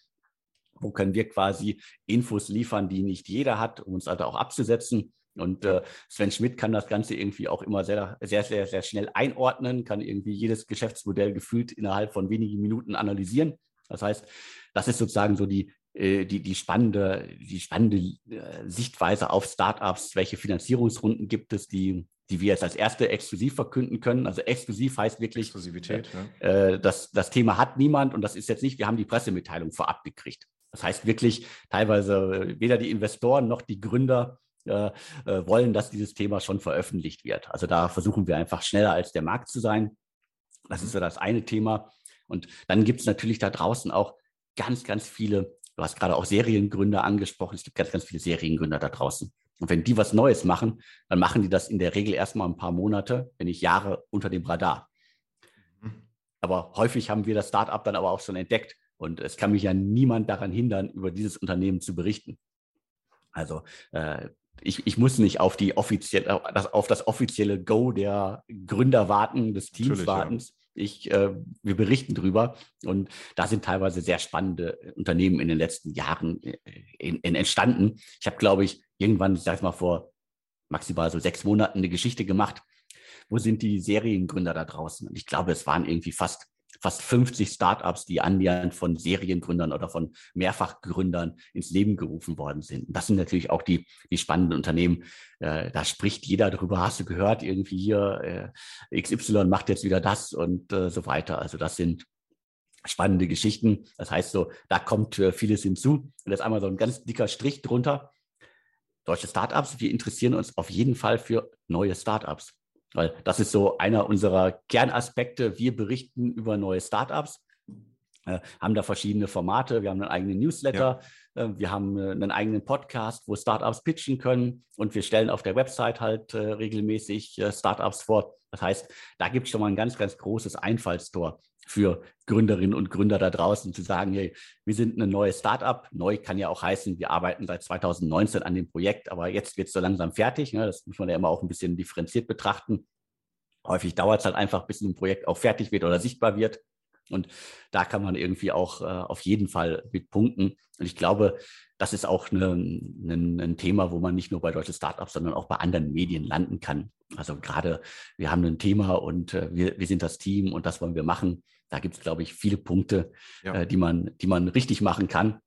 wo können wir quasi Infos liefern, die nicht jeder hat, um uns also auch abzusetzen. Und äh, Sven Schmidt kann das Ganze irgendwie auch immer sehr, sehr, sehr, sehr schnell einordnen, kann irgendwie jedes Geschäftsmodell gefühlt innerhalb von wenigen Minuten analysieren. Das heißt, das ist sozusagen so die, äh, die, die spannende, die spannende äh, Sichtweise auf Startups. Welche Finanzierungsrunden gibt es, die, die wir jetzt als erste exklusiv verkünden können? Also exklusiv heißt wirklich, Exklusivität, äh, ja. äh, das, das Thema hat niemand und das ist jetzt nicht, wir haben die Pressemitteilung vorab gekriegt. Das heißt wirklich, teilweise weder die Investoren noch die Gründer äh, äh, wollen, dass dieses Thema schon veröffentlicht wird. Also da versuchen wir einfach schneller als der Markt zu sein. Das ist so das eine Thema. Und dann gibt es natürlich da draußen auch ganz, ganz viele, du hast gerade auch Seriengründer angesprochen, es gibt ganz, ganz viele Seriengründer da draußen. Und wenn die was Neues machen, dann machen die das in der Regel erstmal ein paar Monate, wenn nicht Jahre unter dem Radar. Mhm. Aber häufig haben wir das Startup dann aber auch schon entdeckt. Und es kann mich ja niemand daran hindern, über dieses Unternehmen zu berichten. Also äh, ich, ich muss nicht auf, die offizielle, auf das offizielle Go der Gründer warten, des Teams Natürlich, warten. Ja. Ich, äh, wir berichten drüber und da sind teilweise sehr spannende Unternehmen in den letzten Jahren äh, in, in entstanden. Ich habe, glaube ich, irgendwann, ich sage mal vor maximal so sechs Monaten eine Geschichte gemacht. Wo sind die Seriengründer da draußen? Und ich glaube, es waren irgendwie fast fast 50 Startups, die annähernd von Seriengründern oder von Mehrfachgründern ins Leben gerufen worden sind. Das sind natürlich auch die, die spannenden Unternehmen. Äh, da spricht jeder darüber, hast du gehört, irgendwie hier äh, XY macht jetzt wieder das und äh, so weiter. Also das sind spannende Geschichten. Das heißt so, da kommt vieles hinzu. Und das ist einmal so ein ganz dicker Strich drunter. Deutsche Startups, wir interessieren uns auf jeden Fall für neue Startups. Weil das ist so einer unserer Kernaspekte. Wir berichten über neue Startups. äh, haben da verschiedene Formate. Wir haben einen eigenen Newsletter, ja. äh, wir haben äh, einen eigenen Podcast, wo Startups pitchen können und wir stellen auf der Website halt regelmäßig Startups vor. Das heißt, da gibt es schon mal ein ganz, ganz großes Einfallstor für Gründerinnen und Gründer da draußen zu sagen, hey, wir sind ein neues Startup. Neu kann ja auch heißen, wir arbeiten seit 2019 an dem Projekt, aber jetzt wird es so langsam fertig. Ne? Das muss man ja immer auch ein bisschen differenziert betrachten. Häufig dauert es halt einfach, bis ein Projekt auch fertig wird oder sichtbar wird. Und da kann man irgendwie auch äh, auf jeden Fall mit punkten. Und ich glaube, das ist auch eine, eine, ein Thema, wo man nicht nur bei deutschen Startups, sondern auch bei anderen Medien landen kann. Also gerade, wir haben ein Thema und äh, wir, wir sind das Team und das wollen wir machen. Da gibt es, glaube ich, viele Punkte, ja. äh, die, man, die man richtig machen kann,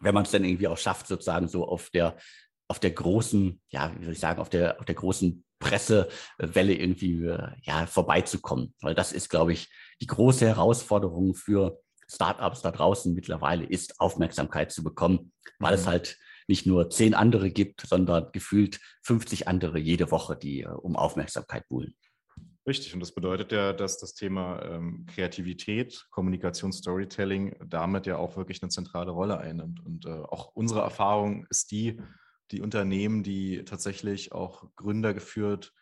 wenn man es dann irgendwie auch schafft, sozusagen so auf der, auf der großen, ja, wie soll ich sagen, auf der, auf der großen Pressewelle irgendwie äh, ja, vorbeizukommen. Weil das ist, glaube ich, die große Herausforderung für Startups da draußen mittlerweile ist, Aufmerksamkeit zu bekommen, weil mhm. es halt nicht nur zehn andere gibt, sondern gefühlt 50 andere jede Woche, die äh, um Aufmerksamkeit buhlen. Richtig, und das bedeutet ja, dass das Thema ähm, Kreativität, Kommunikation, Storytelling damit ja auch wirklich eine zentrale Rolle einnimmt. Und äh, auch unsere Erfahrung ist die, die Unternehmen, die tatsächlich auch Gründer geführt,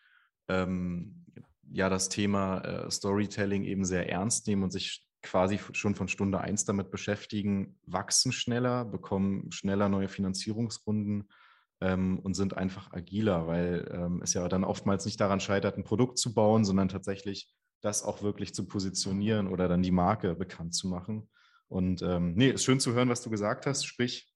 ähm, ja, das Thema äh, Storytelling eben sehr ernst nehmen und sich quasi schon von Stunde eins damit beschäftigen, wachsen schneller, bekommen schneller neue Finanzierungsrunden ähm, und sind einfach agiler, weil ähm, es ja dann oftmals nicht daran scheitert, ein Produkt zu bauen, sondern tatsächlich das auch wirklich zu positionieren oder dann die Marke bekannt zu machen. Und ähm, nee, ist schön zu hören, was du gesagt hast, sprich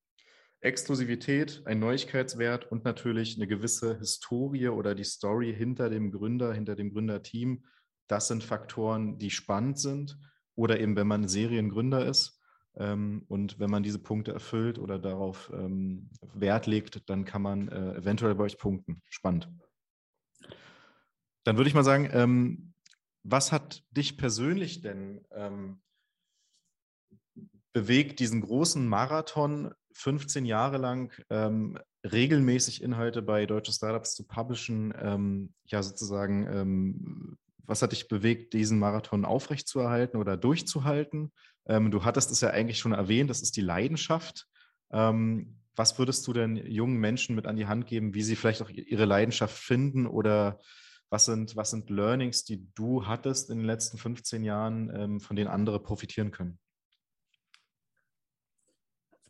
Exklusivität, ein Neuigkeitswert und natürlich eine gewisse Historie oder die Story hinter dem Gründer, hinter dem Gründerteam. Das sind Faktoren, die spannend sind. Oder eben, wenn man Seriengründer ist, ähm, und wenn man diese Punkte erfüllt oder darauf ähm, Wert legt, dann kann man äh, eventuell bei euch punkten. Spannend. Dann würde ich mal sagen, ähm, was hat dich persönlich denn bewegt, diesen großen Marathon 15 Jahre lang regelmäßig Inhalte bei deutschen Startups zu publishen, ja sozusagen, was hat dich bewegt, diesen Marathon aufrechtzuerhalten oder durchzuhalten? Ähm, du hattest es ja eigentlich schon erwähnt, das ist die Leidenschaft. Ähm, was würdest du denn jungen Menschen mit an die Hand geben, wie sie vielleicht auch ihre Leidenschaft finden oder was sind, was sind Learnings, die du hattest in den letzten 15 Jahren, ähm, von denen andere profitieren können?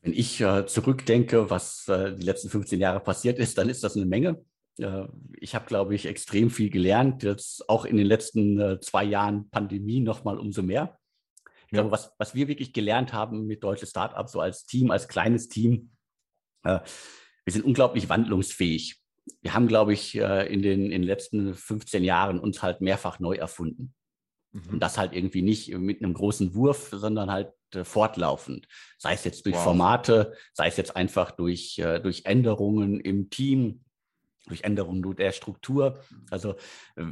Wenn ich äh, zurückdenke, was äh, die letzten 15 Jahre passiert ist, dann ist das eine Menge. Äh, ich habe, glaube ich, extrem viel gelernt. Jetzt auch in den letzten äh, zwei Jahren Pandemie noch mal umso mehr. Ich glaube, was, was wir wirklich gelernt haben mit deutsche Startups, so als Team, als kleines Team, äh, wir sind unglaublich wandlungsfähig. Wir haben, glaube ich, in, den, in den letzten 15 Jahren uns halt mehrfach neu erfunden. Mhm. Und das halt irgendwie nicht mit einem großen Wurf, sondern halt fortlaufend. Sei es jetzt durch wow. Formate, sei es jetzt einfach durch, durch Änderungen im Team, durch Änderungen der Struktur. Also äh,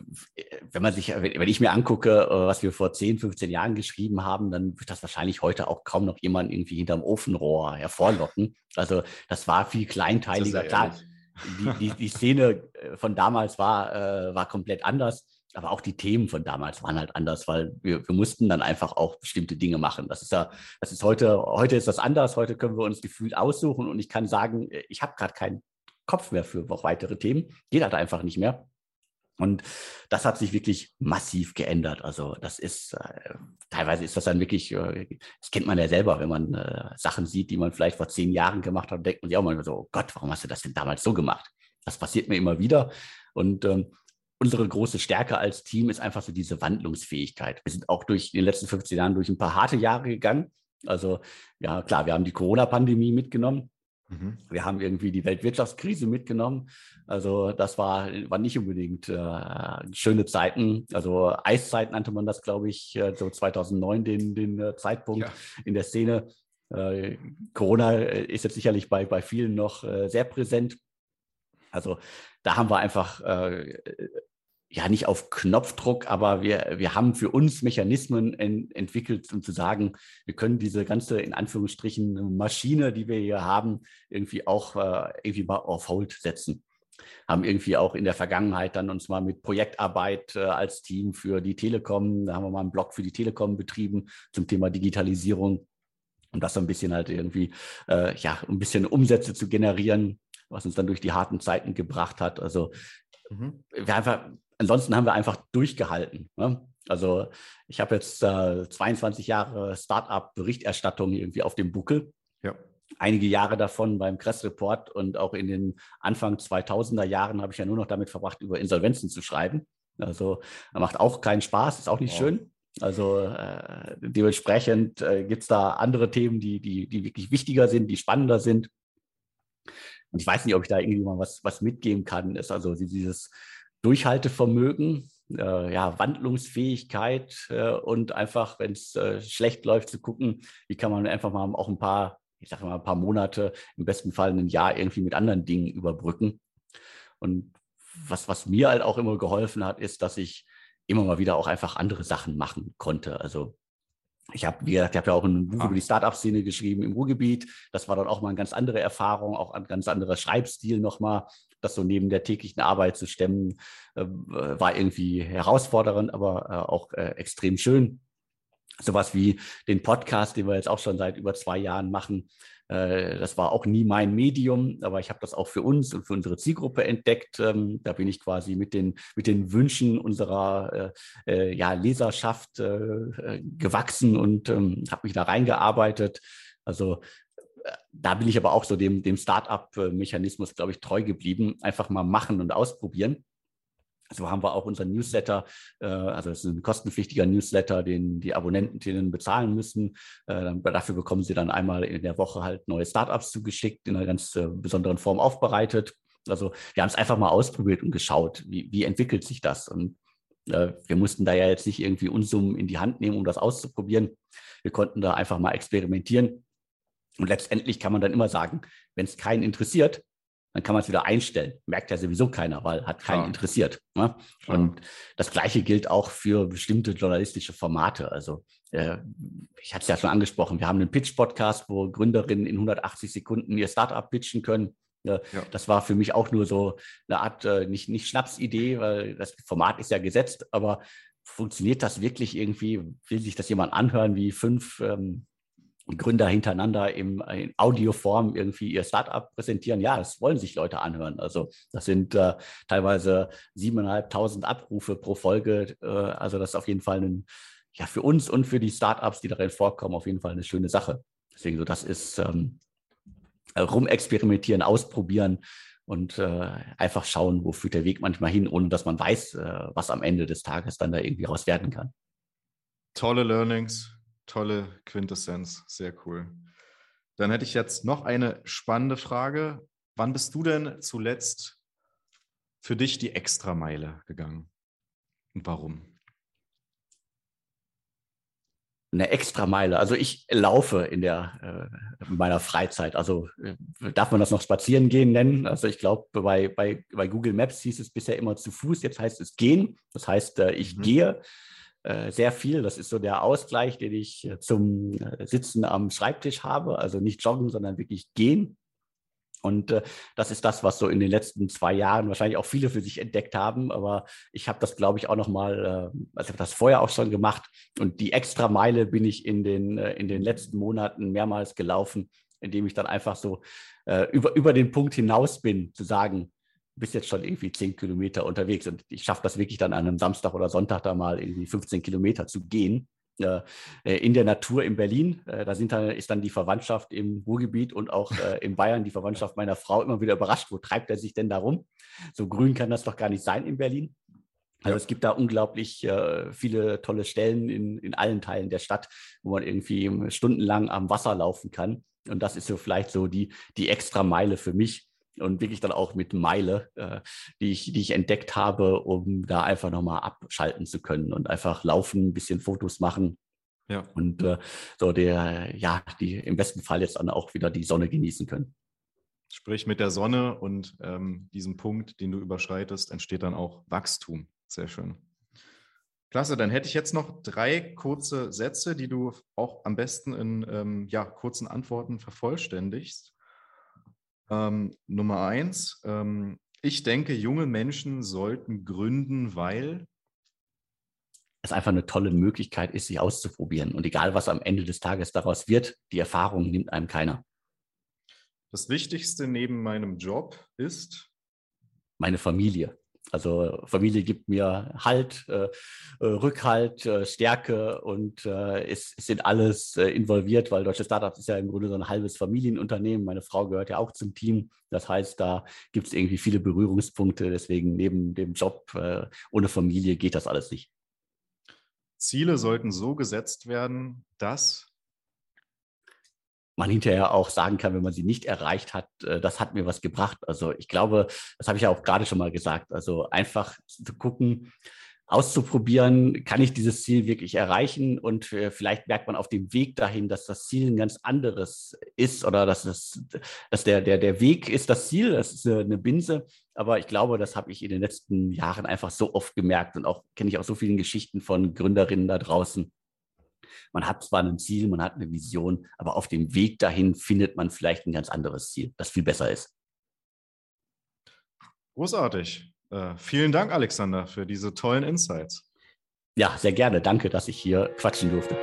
wenn man sich, wenn ich mir angucke, was wir vor 10, 15 Jahren geschrieben haben, dann wird das wahrscheinlich heute auch kaum noch jemand irgendwie hinterm Ofenrohr hervorlocken. Also das war viel kleinteiliger. Klar, die, die, die Szene von damals war, war komplett anders aber auch die Themen von damals waren halt anders, weil wir, wir mussten dann einfach auch bestimmte Dinge machen. Das ist ja, das ist heute, heute ist das anders. Heute können wir uns gefühlt aussuchen und ich kann sagen, ich habe gerade keinen Kopf mehr für weitere Themen. Geht halt einfach nicht mehr. Und das hat sich wirklich massiv geändert. Also das ist, äh, teilweise ist das dann wirklich, äh, das kennt man ja selber, wenn man äh, Sachen sieht, die man vielleicht vor zehn Jahren gemacht hat, denkt man sich auch mal so, oh Gott, warum hast du das denn damals so gemacht? Das passiert mir immer wieder. Und ähm, unsere große Stärke als Team ist einfach so diese Wandlungsfähigkeit. Wir sind auch durch in den letzten 15 Jahren durch ein paar harte Jahre gegangen. Also ja, klar, wir haben die Corona-Pandemie mitgenommen. Mhm. Wir haben irgendwie die Weltwirtschaftskrise mitgenommen. Also das war, war nicht unbedingt äh, schöne Zeiten. Also Eiszeit nannte man das, glaube ich, äh, so 2009 den, den äh, Zeitpunkt ja. in der Szene. Äh, Corona äh, ist jetzt sicherlich bei, bei vielen noch äh, sehr präsent. Also da haben wir einfach äh, ja nicht auf Knopfdruck, aber wir, wir haben für uns Mechanismen en, entwickelt, um zu sagen, wir können diese ganze, in Anführungsstrichen, Maschine, die wir hier haben, irgendwie auch äh, irgendwie mal auf Hold setzen. haben irgendwie auch in der Vergangenheit dann uns mal mit Projektarbeit äh, als Team für die Telekom, da haben wir mal einen Blog für die Telekom betrieben zum Thema Digitalisierung, um das so ein bisschen halt irgendwie, äh, ja, ein bisschen Umsätze zu generieren, was uns dann durch die harten Zeiten gebracht hat. Also mhm. wir einfach, ansonsten haben wir einfach durchgehalten. Ne? Also ich habe jetzt äh, 22 Jahre Startup-Berichterstattung irgendwie auf dem Buckel. Ja. Einige Jahre davon beim Kress Report und auch in den Anfang 2000er Jahren habe ich ja nur noch damit verbracht, über Insolvenzen zu schreiben. Also macht auch keinen Spaß, ist auch nicht wow. schön. Also äh, dementsprechend äh, gibt es da andere Themen, die, die, die wirklich wichtiger sind, die spannender sind. Und ich weiß nicht, ob ich da irgendwie mal was, was mitgeben kann. Ist also dieses Durchhaltevermögen, äh, ja, Wandlungsfähigkeit äh, und einfach, wenn es äh, schlecht läuft, zu gucken, wie kann man einfach mal auch ein paar, ich sage mal, ein paar Monate, im besten Fall ein Jahr irgendwie mit anderen Dingen überbrücken. Und was, was mir halt auch immer geholfen hat, ist, dass ich immer mal wieder auch einfach andere Sachen machen konnte. Also ich habe, wie gesagt, ich habe ja auch ein Buch ah. über die Startup-Szene geschrieben im Ruhrgebiet. Das war dann auch mal eine ganz andere Erfahrung, auch ein ganz anderer Schreibstil nochmal. Das so neben der täglichen Arbeit zu stemmen, äh, war irgendwie herausfordernd, aber äh, auch äh, extrem schön sowas wie den Podcast, den wir jetzt auch schon seit über zwei Jahren machen. Äh, das war auch nie mein Medium, aber ich habe das auch für uns und für unsere Zielgruppe entdeckt. Ähm, da bin ich quasi mit den, mit den Wünschen unserer äh, äh, ja, Leserschaft gewachsen und ähm, habe mich da reingearbeitet. Also da bin ich aber auch so dem, dem Start-up-Mechanismus, glaube ich, treu geblieben. Einfach mal machen und ausprobieren. So haben wir auch unseren Newsletter, äh, also es ist ein kostenpflichtiger Newsletter, den die Abonnentinnen bezahlen müssen. Äh, dafür bekommen sie dann einmal in der Woche halt neue Startups zugeschickt, in einer ganz äh, besonderen Form aufbereitet. Also wir haben es einfach mal ausprobiert und geschaut, wie, wie entwickelt sich das. Und wir mussten da ja jetzt nicht irgendwie Unsummen in die Hand nehmen, um das auszuprobieren. Wir konnten da einfach mal experimentieren. Und letztendlich kann man dann immer sagen, wenn es keinen interessiert, dann kann man es wieder einstellen. Merkt ja sowieso keiner, weil hat keinen Klar. interessiert. Ne? Und das Gleiche gilt auch für bestimmte journalistische Formate. Also äh, ich hatte es ja schon angesprochen, wir haben einen Pitch-Podcast, wo Gründerinnen in 180 Sekunden ihr Startup pitchen können. Ja. Das war für mich auch nur so eine Art, äh, nicht, nicht Schnapsidee, weil das Format ist ja gesetzt, aber funktioniert das wirklich irgendwie? Will sich das jemand anhören, wie fünf ähm, Gründer hintereinander im, in Audioform irgendwie ihr Startup präsentieren. Ja, das wollen sich Leute anhören. Also das sind äh, teilweise siebeneinhalbtausend Abrufe pro Folge. Äh, also das ist auf jeden Fall ein, ja, für uns und für die Startups, die darin vorkommen, auf jeden Fall eine schöne Sache. Deswegen so, das ist ähm, rumexperimentieren, ausprobieren und äh, einfach schauen, wo führt der Weg manchmal hin, ohne dass man weiß, äh, was am Ende des Tages dann da irgendwie raus werden kann. Tolle Learnings, tolle Quintessenz, sehr cool. Dann hätte ich jetzt noch eine spannende Frage. Wann bist du denn zuletzt für dich die Extrameile gegangen? Und warum? Eine Extrameile. Also ich laufe in der äh, in meiner Freizeit. Also äh, darf man das noch spazieren gehen nennen? Also ich glaube, bei, bei, bei Google Maps hieß es bisher immer zu Fuß, jetzt heißt es gehen. Das heißt, äh, ich mhm. gehe sehr viel. Das ist so der Ausgleich, den ich äh, zum äh, Sitzen am Schreibtisch habe. Also nicht joggen, sondern wirklich gehen. Und äh, das ist das, was so in den letzten zwei Jahren wahrscheinlich auch viele für sich entdeckt haben. Aber ich habe das, glaube ich, auch noch mal, äh, also ich habe das vorher auch schon gemacht. Und die extra Meile bin ich in den, äh, in den letzten Monaten mehrmals gelaufen, indem ich dann einfach so äh, über, über den Punkt hinaus bin, zu sagen, bist jetzt schon irgendwie zehn Kilometer unterwegs und ich schaffe das wirklich dann an einem Samstag oder Sonntag da mal irgendwie 15 Kilometer zu gehen. Äh, in der Natur in Berlin. Äh, da sind dann, ist dann die Verwandtschaft im Ruhrgebiet und auch äh, in Bayern die Verwandtschaft meiner Frau immer wieder überrascht. Wo treibt er sich denn da rum? So grün kann das doch gar nicht sein in Berlin. Also es gibt da unglaublich äh, viele tolle Stellen in, in allen Teilen der Stadt, wo man irgendwie stundenlang am Wasser laufen kann. Und das ist so vielleicht so die, die extra Meile für mich, und wirklich dann auch mit Meile, äh, die, ich, die ich entdeckt habe, um da einfach nochmal abschalten zu können und einfach laufen, ein bisschen Fotos machen. Ja. Und äh, so der, ja, die im besten Fall jetzt dann auch wieder die Sonne genießen können. Sprich, mit der Sonne und ähm, diesem Punkt, den du überschreitest, entsteht dann auch Wachstum. Sehr schön. Klasse, dann hätte ich jetzt noch drei kurze Sätze, die du auch am besten in ähm, ja, kurzen Antworten vervollständigst. Ähm, Nummer eins, ähm, Ich denke, junge Menschen sollten gründen, weil es einfach eine tolle Möglichkeit ist, sich auszuprobieren. Und egal, was am Ende des Tages daraus wird, die Erfahrung nimmt einem keiner. Das Wichtigste neben meinem Job ist meine Familie. Also Familie gibt mir Halt, äh, äh Rückhalt, äh, Stärke und äh, es, es, sind alles äh, involviert, weil Deutsche Startups ist ja im Grunde so ein halbes Familienunternehmen. Meine Frau gehört ja auch zum Team. Das heißt, da gibt es irgendwie viele Berührungspunkte. Deswegen neben dem Job äh, ohne Familie geht das alles nicht. Ziele sollten so gesetzt werden, dass man hinterher auch sagen kann, wenn man sie nicht erreicht hat, äh, das hat mir was gebracht. Also ich glaube, das habe ich ja auch gerade schon mal gesagt. Also einfach zu gucken, auszuprobieren, kann ich dieses Ziel wirklich erreichen? Und äh, vielleicht merkt man auf dem Weg dahin, dass das Ziel ein ganz anderes ist oder dass, das, dass der, der, der Weg ist das Ziel, das ist eine Binse. Aber ich glaube, das habe ich in den letzten Jahren einfach so oft gemerkt und auch kenne ich auch so viele Geschichten von Gründerinnen da draußen, man hat zwar ein Ziel, man hat eine Vision, aber auf dem Weg dahin findet man vielleicht ein ganz anderes Ziel, das viel besser ist. Großartig. Äh, vielen Dank, Alexander, für diese tollen Insights. Ja, sehr gerne. Danke, dass ich hier quatschen durfte.